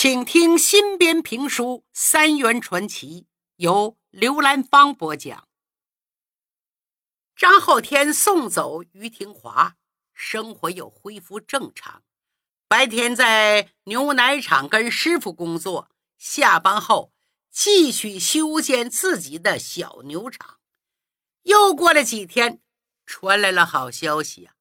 请听新编评书《三元传奇》，由刘兰芳播讲。张浩天送走于廷华，生活又恢复正常。白天在牛奶厂跟师傅工作，下班后继续修建自己的小牛场。又过了几天，传来了好消息啊！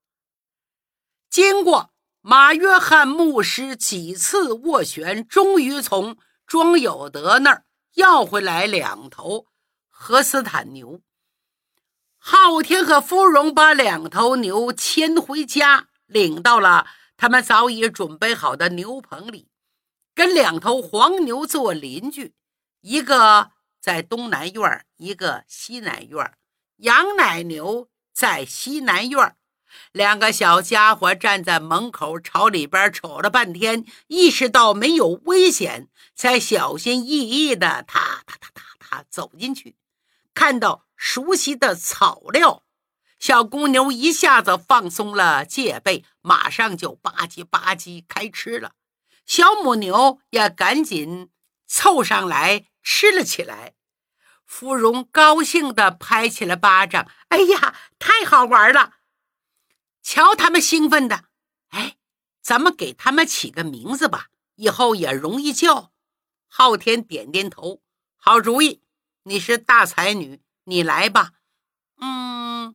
经过。马约翰牧师几次斡旋，终于从庄有德那儿要回来两头荷斯坦牛。昊天和芙蓉把两头牛牵回家，领到了他们早已准备好的牛棚里，跟两头黄牛做邻居，一个在东南院，一个西南院。羊奶牛在西南院。两个小家伙站在门口，朝里边瞅了半天，意识到没有危险，才小心翼翼的踏踏踏踏踏走进去。看到熟悉的草料，小公牛一下子放松了戒备，马上就吧唧吧唧开吃了。小母牛也赶紧凑上来吃了起来。芙蓉高兴地拍起了巴掌：“哎呀，太好玩了！”瞧他们兴奋的，哎，咱们给他们起个名字吧，以后也容易叫。昊天点点头，好主意。你是大才女，你来吧。嗯，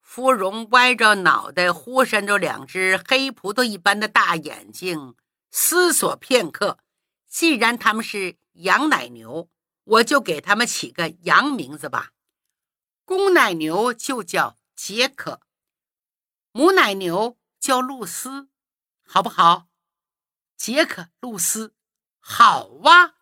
芙蓉歪着脑袋，忽闪着两只黑葡萄一般的大眼睛，思索片刻。既然他们是羊奶牛，我就给他们起个羊名字吧。公奶牛就叫杰克。母奶牛叫露丝，好不好？杰克、露丝，好哇！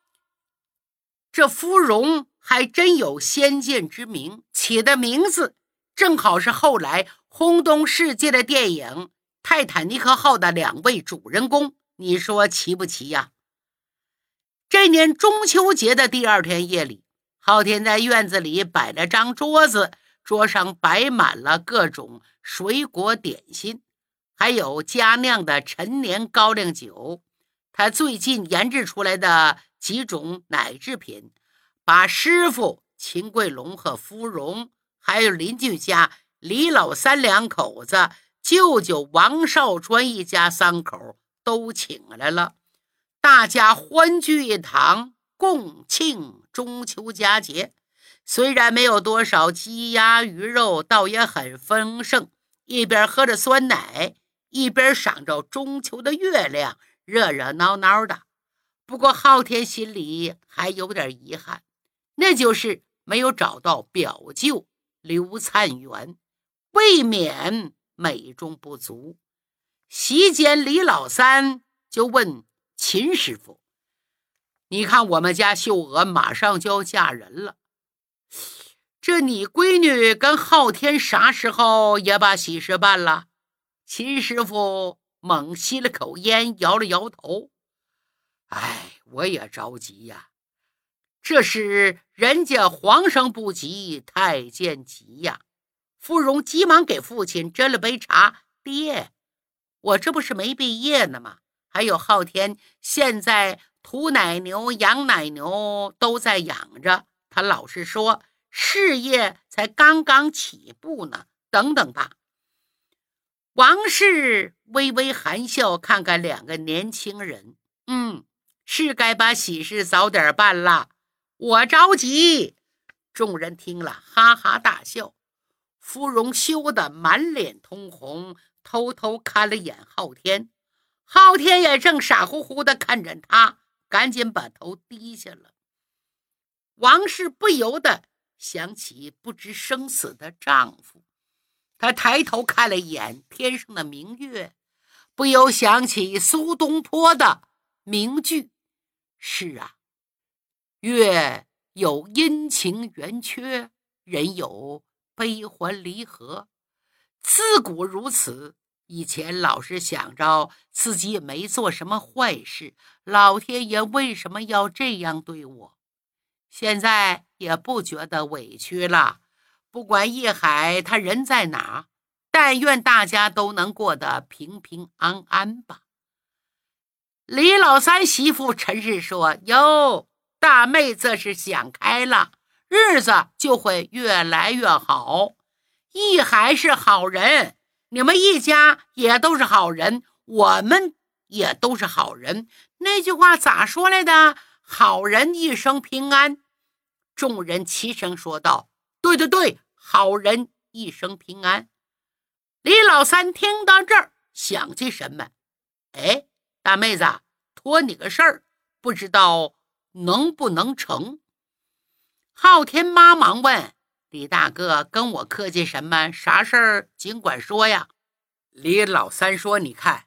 这芙蓉还真有先见之明，起的名字正好是后来轰动世界的电影《泰坦尼克号》的两位主人公。你说奇不奇呀？这年中秋节的第二天夜里，昊天在院子里摆了张桌子。桌上摆满了各种水果点心，还有佳酿的陈年高粱酒。他最近研制出来的几种奶制品，把师傅秦桂龙和芙蓉，还有邻居家李老三两口子、舅舅王少川一家三口都请来了，大家欢聚一堂，共庆中秋佳节。虽然没有多少鸡鸭鱼肉，倒也很丰盛。一边喝着酸奶，一边赏着中秋的月亮，热热闹闹的。不过昊天心里还有点遗憾，那就是没有找到表舅刘灿元，未免美中不足。席间，李老三就问秦师傅：“你看，我们家秀娥马上就要嫁人了。”这你闺女跟昊天啥时候也把喜事办了？秦师傅猛吸了口烟，摇了摇头。哎，我也着急呀。这是人家皇上不急，太监急呀。芙蓉急忙给父亲斟了杯茶。爹，我这不是没毕业呢吗？还有昊天，现在土奶牛、羊奶牛都在养着。他老是说事业才刚刚起步呢，等等吧。王氏微微含笑，看看两个年轻人，嗯，是该把喜事早点办了。我着急。众人听了，哈哈大笑。芙蓉羞得满脸通红，偷偷看了眼昊天。昊天也正傻乎乎的看着他，赶紧把头低下了。王氏不由得想起不知生死的丈夫，她抬头看了一眼天上的明月，不由想起苏东坡的名句：“是啊，月有阴晴圆缺，人有悲欢离合，自古如此。以前老是想着自己也没做什么坏事，老天爷为什么要这样对我？”现在也不觉得委屈了。不管叶海他人在哪，但愿大家都能过得平平安安吧。李老三媳妇陈氏说：“哟，大妹这是想开了，日子就会越来越好。一海是好人，你们一家也都是好人，我们也都是好人。那句话咋说来的？好人一生平安。”众人齐声说道：“对对对，好人一生平安。”李老三听到这儿，想起什么？哎。大妹子，托你个事儿，不知道能不能成？昊天妈忙问李大哥：“跟我客气什么？啥事儿尽管说呀。”李老三说：“你看，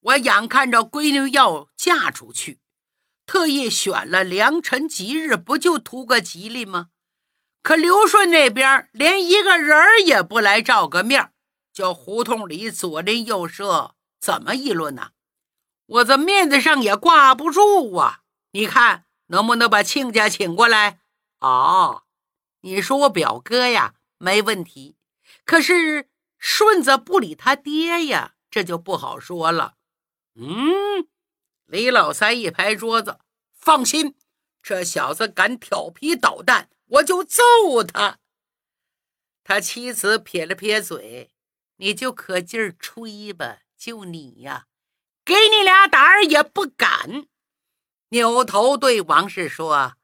我眼看着闺女要嫁出去，特意选了良辰吉日，不就图个吉利吗？可刘顺那边连一个人也不来照个面，叫胡同里左邻右舍怎么议论呢？”我这面子上也挂不住啊！你看能不能把亲家请过来？哦，你说我表哥呀，没问题。可是顺子不理他爹呀，这就不好说了。嗯，李老三一拍桌子，放心，这小子敢调皮捣蛋，我就揍他。他妻子撇了撇嘴，你就可劲儿吹吧，就你呀。给你俩胆儿也不敢，扭头对王氏说：“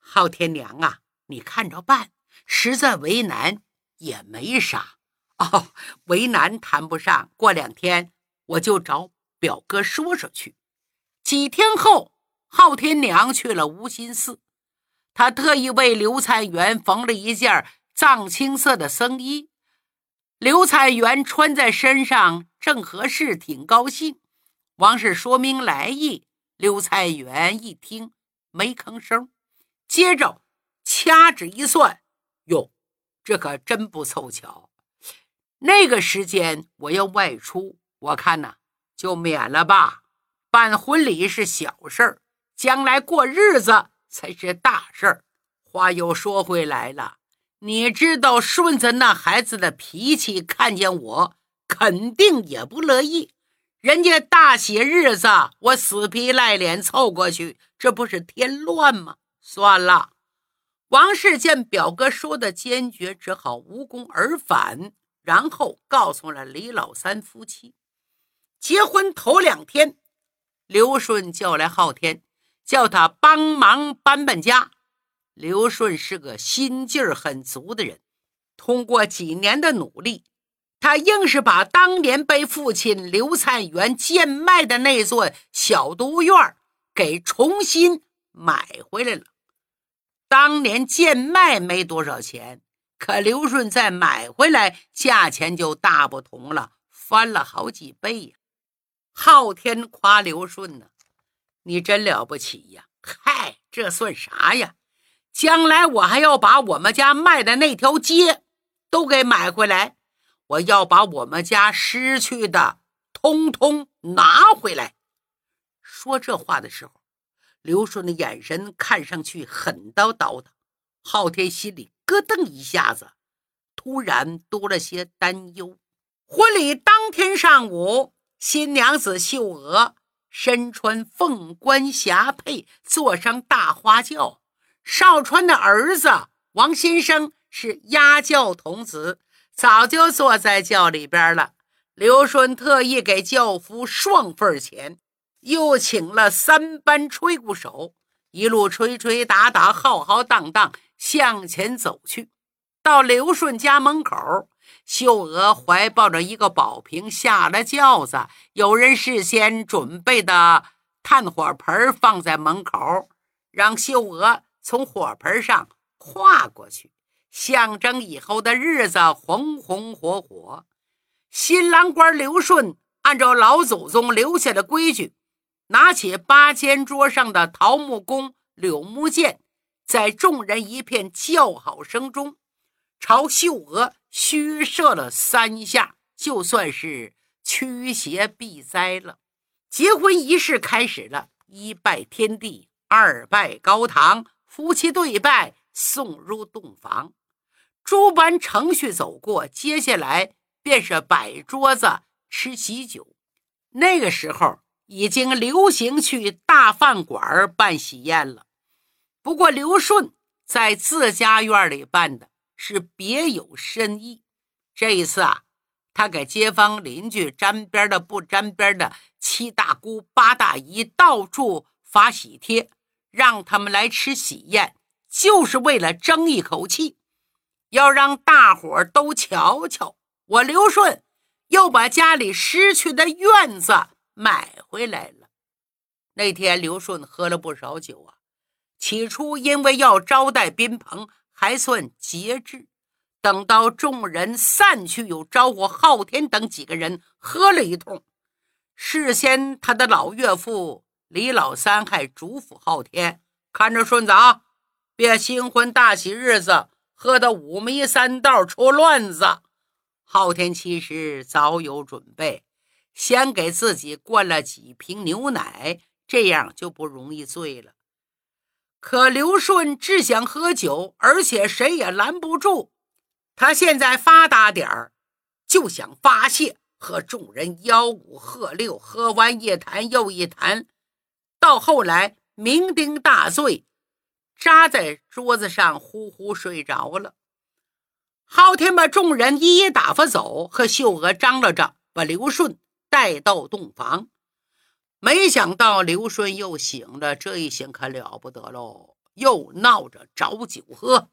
昊天娘啊，你看着办，实在为难也没啥哦，为难谈不上。过两天我就找表哥说说去。”几天后，昊天娘去了无心寺，她特意为刘灿元缝了一件藏青色的僧衣。刘灿元穿在身上正合适，挺高兴。王氏说明来意，刘灿元一听没吭声，接着掐指一算，哟，这可真不凑巧。那个时间我要外出，我看呐，就免了吧。办婚礼是小事儿，将来过日子才是大事儿。话又说回来了。你知道顺子那孩子的脾气，看见我肯定也不乐意。人家大喜日子，我死皮赖脸凑过去，这不是添乱吗？算了，王氏见表哥说的坚决，只好无功而返。然后告诉了李老三夫妻。结婚头两天，刘顺叫来昊天，叫他帮忙搬搬家。刘顺是个心劲儿很足的人，通过几年的努力，他硬是把当年被父亲刘灿元贱卖的那座小独院给重新买回来了。当年贱卖没多少钱，可刘顺再买回来，价钱就大不同了，翻了好几倍呀！昊天夸刘顺呢，你真了不起呀！嗨，这算啥呀？将来我还要把我们家卖的那条街都给买回来，我要把我们家失去的通通拿回来。说这话的时候，刘顺的眼神看上去狠叨叨的。昊天心里咯噔一下子，突然多了些担忧。婚礼当天上午，新娘子秀娥身穿凤冠霞帔，坐上大花轿。少川的儿子王先生是押轿童子，早就坐在轿里边了。刘顺特意给轿夫双份钱，又请了三班吹鼓手，一路吹吹打打，浩浩荡荡向前走去。到刘顺家门口，秀娥怀抱着一个宝瓶下了轿子，有人事先准备的炭火盆放在门口，让秀娥。从火盆上跨过去，象征以后的日子红红火火。新郎官刘顺按照老祖宗留下的规矩，拿起八间桌上的桃木弓、柳木箭，在众人一片叫好声中，朝秀娥虚射了三下，就算是驱邪避灾了。结婚仪式开始了，一拜天地，二拜高堂。夫妻对拜，送入洞房，诸般程序走过，接下来便是摆桌子吃喜酒。那个时候已经流行去大饭馆办喜宴了。不过刘顺在自家院里办的是别有深意。这一次啊，他给街坊邻居沾边的不沾边的七大姑八大姨到处发喜帖，让他们来吃喜宴，就是为了争一口气，要让大伙都瞧瞧我刘顺。又把家里失去的院子买回来了。那天刘顺喝了不少酒啊，起初因为要招待宾朋，还算节制。等到众人散去，又招呼昊天等几个人喝了一通。事先他的老岳父李老三还嘱咐昊天：“看着顺子啊，别新婚大喜日子喝得五迷三道出乱子。”昊天其实早有准备，先给自己灌了几瓶牛奶，这样就不容易醉了。可刘顺只想喝酒，而且谁也拦不住。他现在发达点儿，就想发泄，和众人吆五喝六，喝完一坛又一坛，到后来酩酊大醉，扎在桌子上呼呼睡着了。昊天把众人一一打发走，和秀娥张罗着把刘顺带到洞房。没想到刘顺又醒了，这一醒可了不得喽，又闹着找酒喝。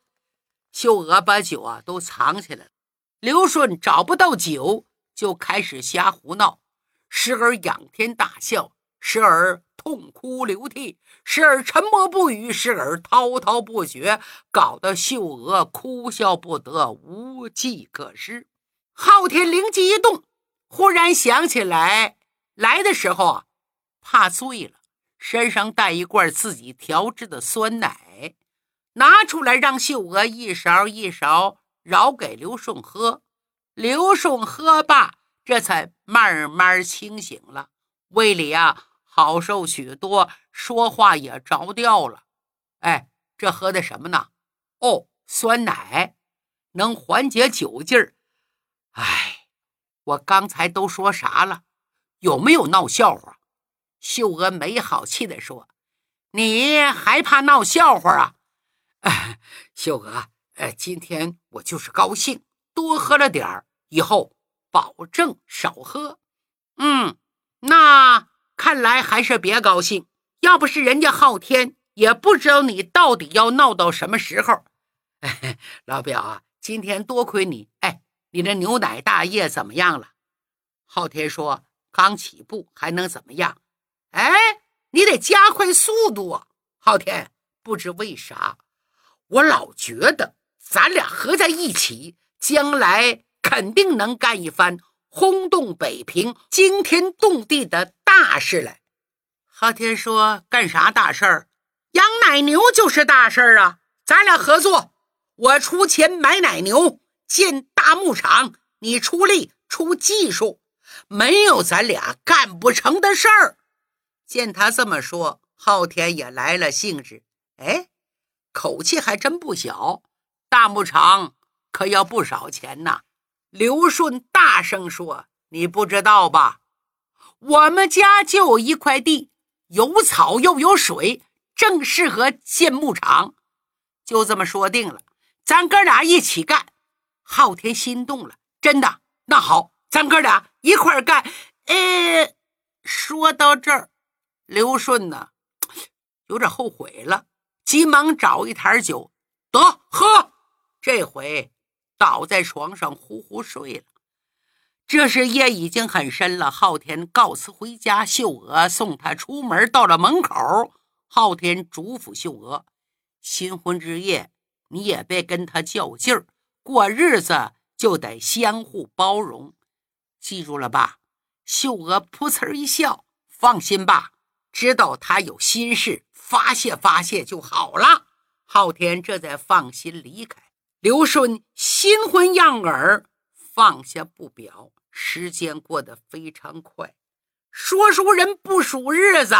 秀娥把酒啊都藏起来了。刘顺找不到酒，就开始瞎胡闹，时而仰天大笑，时而。痛哭流涕，时而沉默不语，时而滔滔不绝，搞得秀娥哭笑不得，无计可施。昊天灵机一动，忽然想起来，来的时候啊，怕醉了，身上带一罐自己调制的酸奶，拿出来让秀娥一勺一勺舀给刘顺喝。刘顺喝罢，这才慢慢清醒了，胃里啊。好受许多，说话也着调了。哎，这喝的什么呢？哦，酸奶，能缓解酒劲儿。哎，我刚才都说啥了？有没有闹笑话？秀娥没好气地说：“你还怕闹笑话啊？”，秀娥，呃，今天我就是高兴，多喝了点儿，以后保证少喝。嗯，那。看来还是别高兴，要不是人家昊天，也不知道你到底要闹到什么时候。老表啊，今天多亏你。哎，你的牛奶大业怎么样了？昊天说：“刚起步，还能怎么样？”哎，你得加快速度啊！昊天，不知为啥，我老觉得咱俩合在一起，将来肯定能干一番。轰动北平、惊天动地的大事来。昊天说：“干啥大事儿？养奶牛就是大事儿啊！咱俩合作，我出钱买奶牛，建大牧场，你出力出技术，没有咱俩干不成的事儿。”见他这么说，昊天也来了兴致。哎，口气还真不小。大牧场可要不少钱呐。刘顺大声说：“你不知道吧？我们家就有一块地，有草又有水，正适合建牧场。就这么说定了，咱哥俩一起干。”昊天心动了，真的？那好，咱哥俩一块干。哎，说到这儿，刘顺呢，有点后悔了，急忙找一坛酒，得喝。这回。倒在床上呼呼睡了。这时夜已经很深了。昊天告辞回家，秀娥送他出门。到了门口，昊天嘱咐秀娥：“新婚之夜，你也别跟他较劲儿，过日子就得相互包容，记住了吧？”秀娥噗呲一笑：“放心吧，知道他有心事，发泄发泄就好了。”昊天这才放心离开。刘顺新婚样儿放下不表，时间过得非常快。说书人不数日子，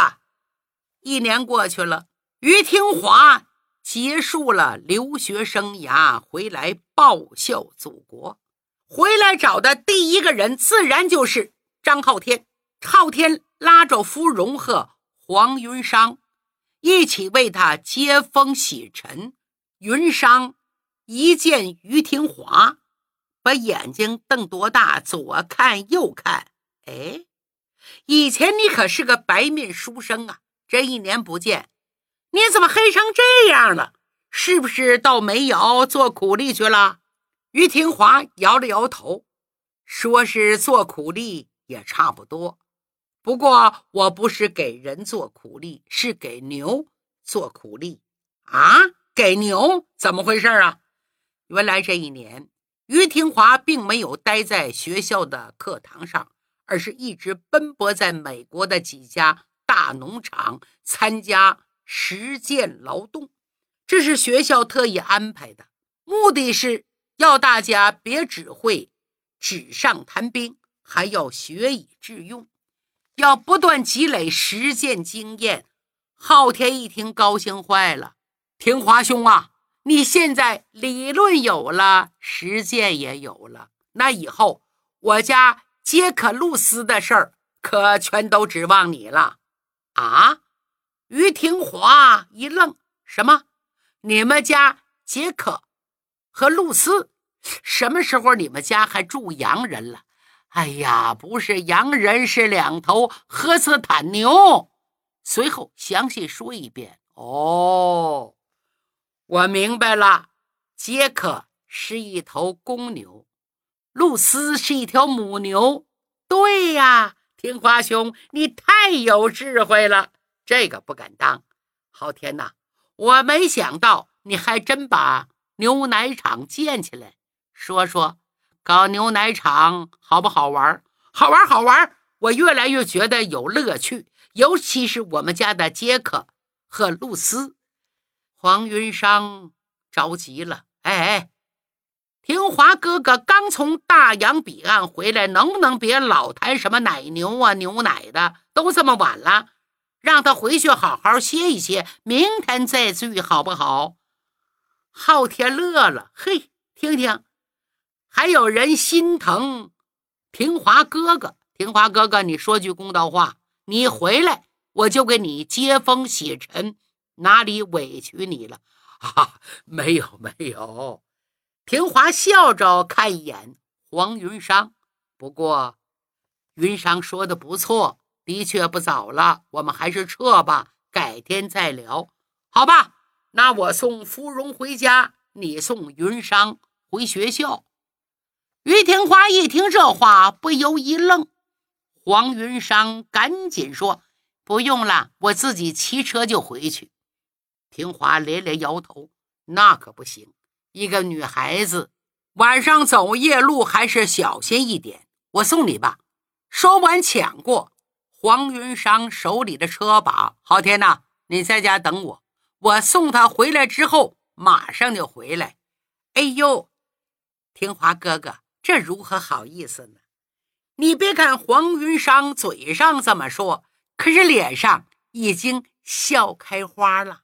一年过去了。于听华结束了留学生涯，回来报效祖国。回来找的第一个人，自然就是张昊天。昊天拉着芙蓉和黄云裳一起为他接风洗尘。云裳一见于廷华，把眼睛瞪多大，左看右看。哎，以前你可是个白面书生啊，这一年不见，你怎么黑成这样了？是不是到煤窑做苦力去了？于廷华摇了摇头，说是做苦力也差不多。不过我不是给人做苦力，是给牛做苦力啊！给牛怎么回事啊？原来这一年，于廷华并没有待在学校的课堂上，而是一直奔波在美国的几家大农场参加实践劳动。这是学校特意安排的，目的是要大家别只会纸上谈兵，还要学以致用。要不断积累实践经验，昊天一听高兴坏了。廷华兄啊，你现在理论有了，实践也有了，那以后我家杰克露丝的事儿可全都指望你了啊！于廷华一愣，什么？你们家杰克和露丝什么时候你们家还住洋人了？哎呀，不是洋人，是两头荷斯坦牛。随后详细说一遍。哦，我明白了，杰克是一头公牛，露丝是一条母牛。对呀，听华兄，你太有智慧了。这个不敢当。昊天呐，我没想到你还真把牛奶厂建起来，说说。搞牛奶厂好不好玩？好玩，好玩！我越来越觉得有乐趣，尤其是我们家的杰克和露丝。黄云裳着急了：“哎哎，听华哥哥刚从大洋彼岸回来，能不能别老谈什么奶牛啊、牛奶的？都这么晚了，让他回去好好歇一歇，明天再聚，好不好？”昊天乐了：“嘿，听听。”还有人心疼平华哥哥，平华哥哥，你说句公道话，你回来我就给你接风洗尘，哪里委屈你了？啊，没有没有。平华笑着看一眼黄云裳，不过云裳说的不错，的确不早了，我们还是撤吧，改天再聊，好吧？那我送芙蓉回家，你送云裳回学校。于廷华一听这话，不由一愣。黄云裳赶紧说：“不用了，我自己骑车就回去。”廷华连连摇头：“那可不行，一个女孩子晚上走夜路还是小心一点。我送你吧。”说完，抢过黄云裳手里的车把：“昊天呐，你在家等我，我送他回来之后马上就回来。”哎呦，廷华哥哥。这如何好意思呢？你别看黄云裳嘴上这么说，可是脸上已经笑开花了，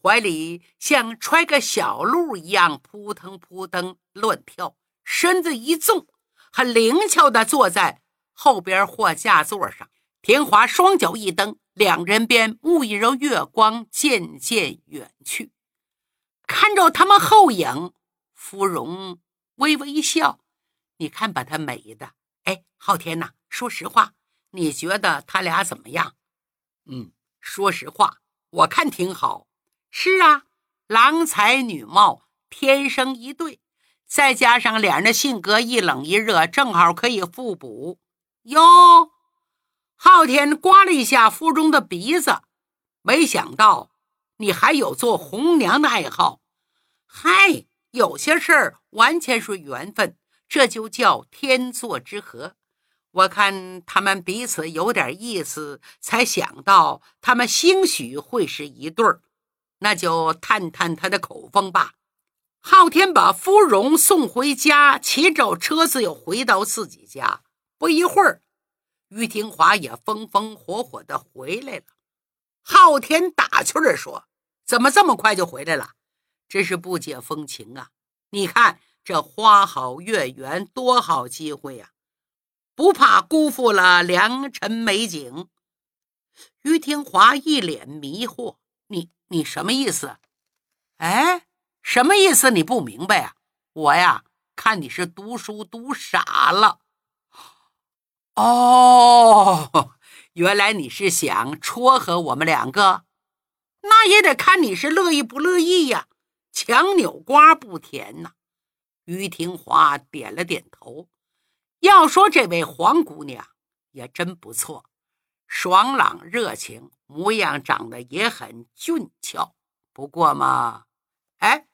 怀里像揣个小鹿一样扑腾扑腾乱跳，身子一纵，很灵巧地坐在后边货架座上。田华双脚一蹬，两人便沐浴着月光，渐渐远去。看着他们后影，芙蓉微微一笑。你看，把他美的，哎，昊天呐，说实话，你觉得他俩怎么样？嗯，说实话，我看挺好。是啊，郎才女貌，天生一对，再加上俩人的性格一冷一热，正好可以互补。哟，昊天刮了一下腹中的鼻子，没想到你还有做红娘的爱好。嗨，有些事儿完全是缘分。这就叫天作之合。我看他们彼此有点意思，才想到他们兴许会是一对儿，那就探探他的口风吧。昊天把芙蓉送回家，骑着车子又回到自己家。不一会儿，于廷华也风风火火的回来了。昊天打趣儿说：“怎么这么快就回来了？真是不解风情啊！你看。”这花好月圆，多好机会呀！不怕辜负了良辰美景。于廷华一脸迷惑：“你你什么意思？哎，什么意思？你不明白啊？我呀，看你是读书读傻了。哦，原来你是想撮合我们两个，那也得看你是乐意不乐意呀。强扭瓜不甜呐。”于廷华点了点头。要说这位黄姑娘也真不错，爽朗热情，模样长得也很俊俏。不过嘛，哎，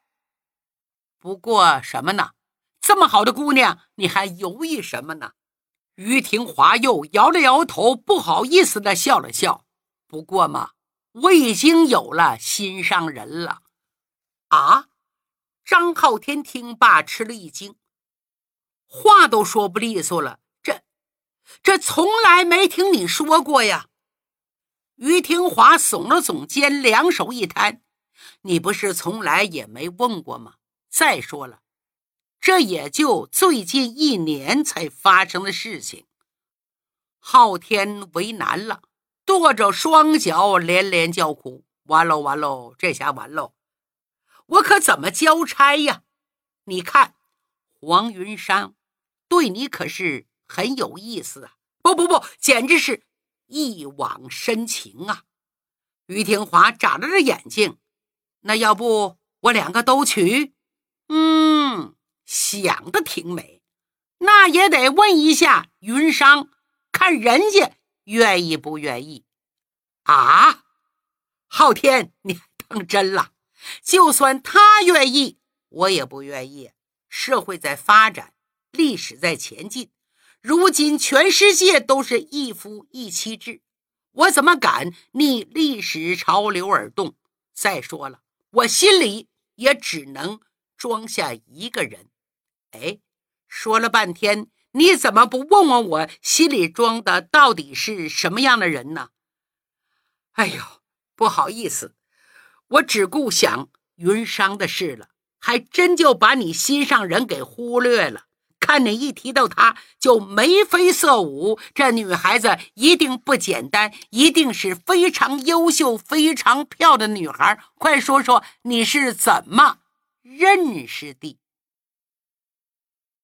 不过什么呢？这么好的姑娘，你还犹豫什么呢？于廷华又摇了摇头，不好意思的笑了笑。不过嘛，我已经有了心上人了。啊！张浩天听罢吃了一惊。话都说不利索了，这这从来没听你说过呀！于廷华耸了耸肩，两手一摊：“你不是从来也没问过吗？再说了，这也就最近一年才发生的事情。”昊天为难了，跺着双脚，连连叫苦：“完喽，完喽，这下完喽！我可怎么交差呀？你看，黄云山。”对你可是很有意思啊！不不不，简直是一往深情啊！于廷华眨了眨眼睛，那要不我两个都娶？嗯，想的挺美，那也得问一下云商，看人家愿意不愿意啊？昊天，你当真了？就算他愿意，我也不愿意。社会在发展。历史在前进，如今全世界都是一夫一妻制，我怎么敢逆历史潮流而动？再说了，我心里也只能装下一个人。哎，说了半天，你怎么不问问我心里装的到底是什么样的人呢？哎呦，不好意思，我只顾想云商的事了，还真就把你心上人给忽略了。看你一提到她就眉飞色舞，这女孩子一定不简单，一定是非常优秀、非常漂亮的女孩。快说说你是怎么认识的？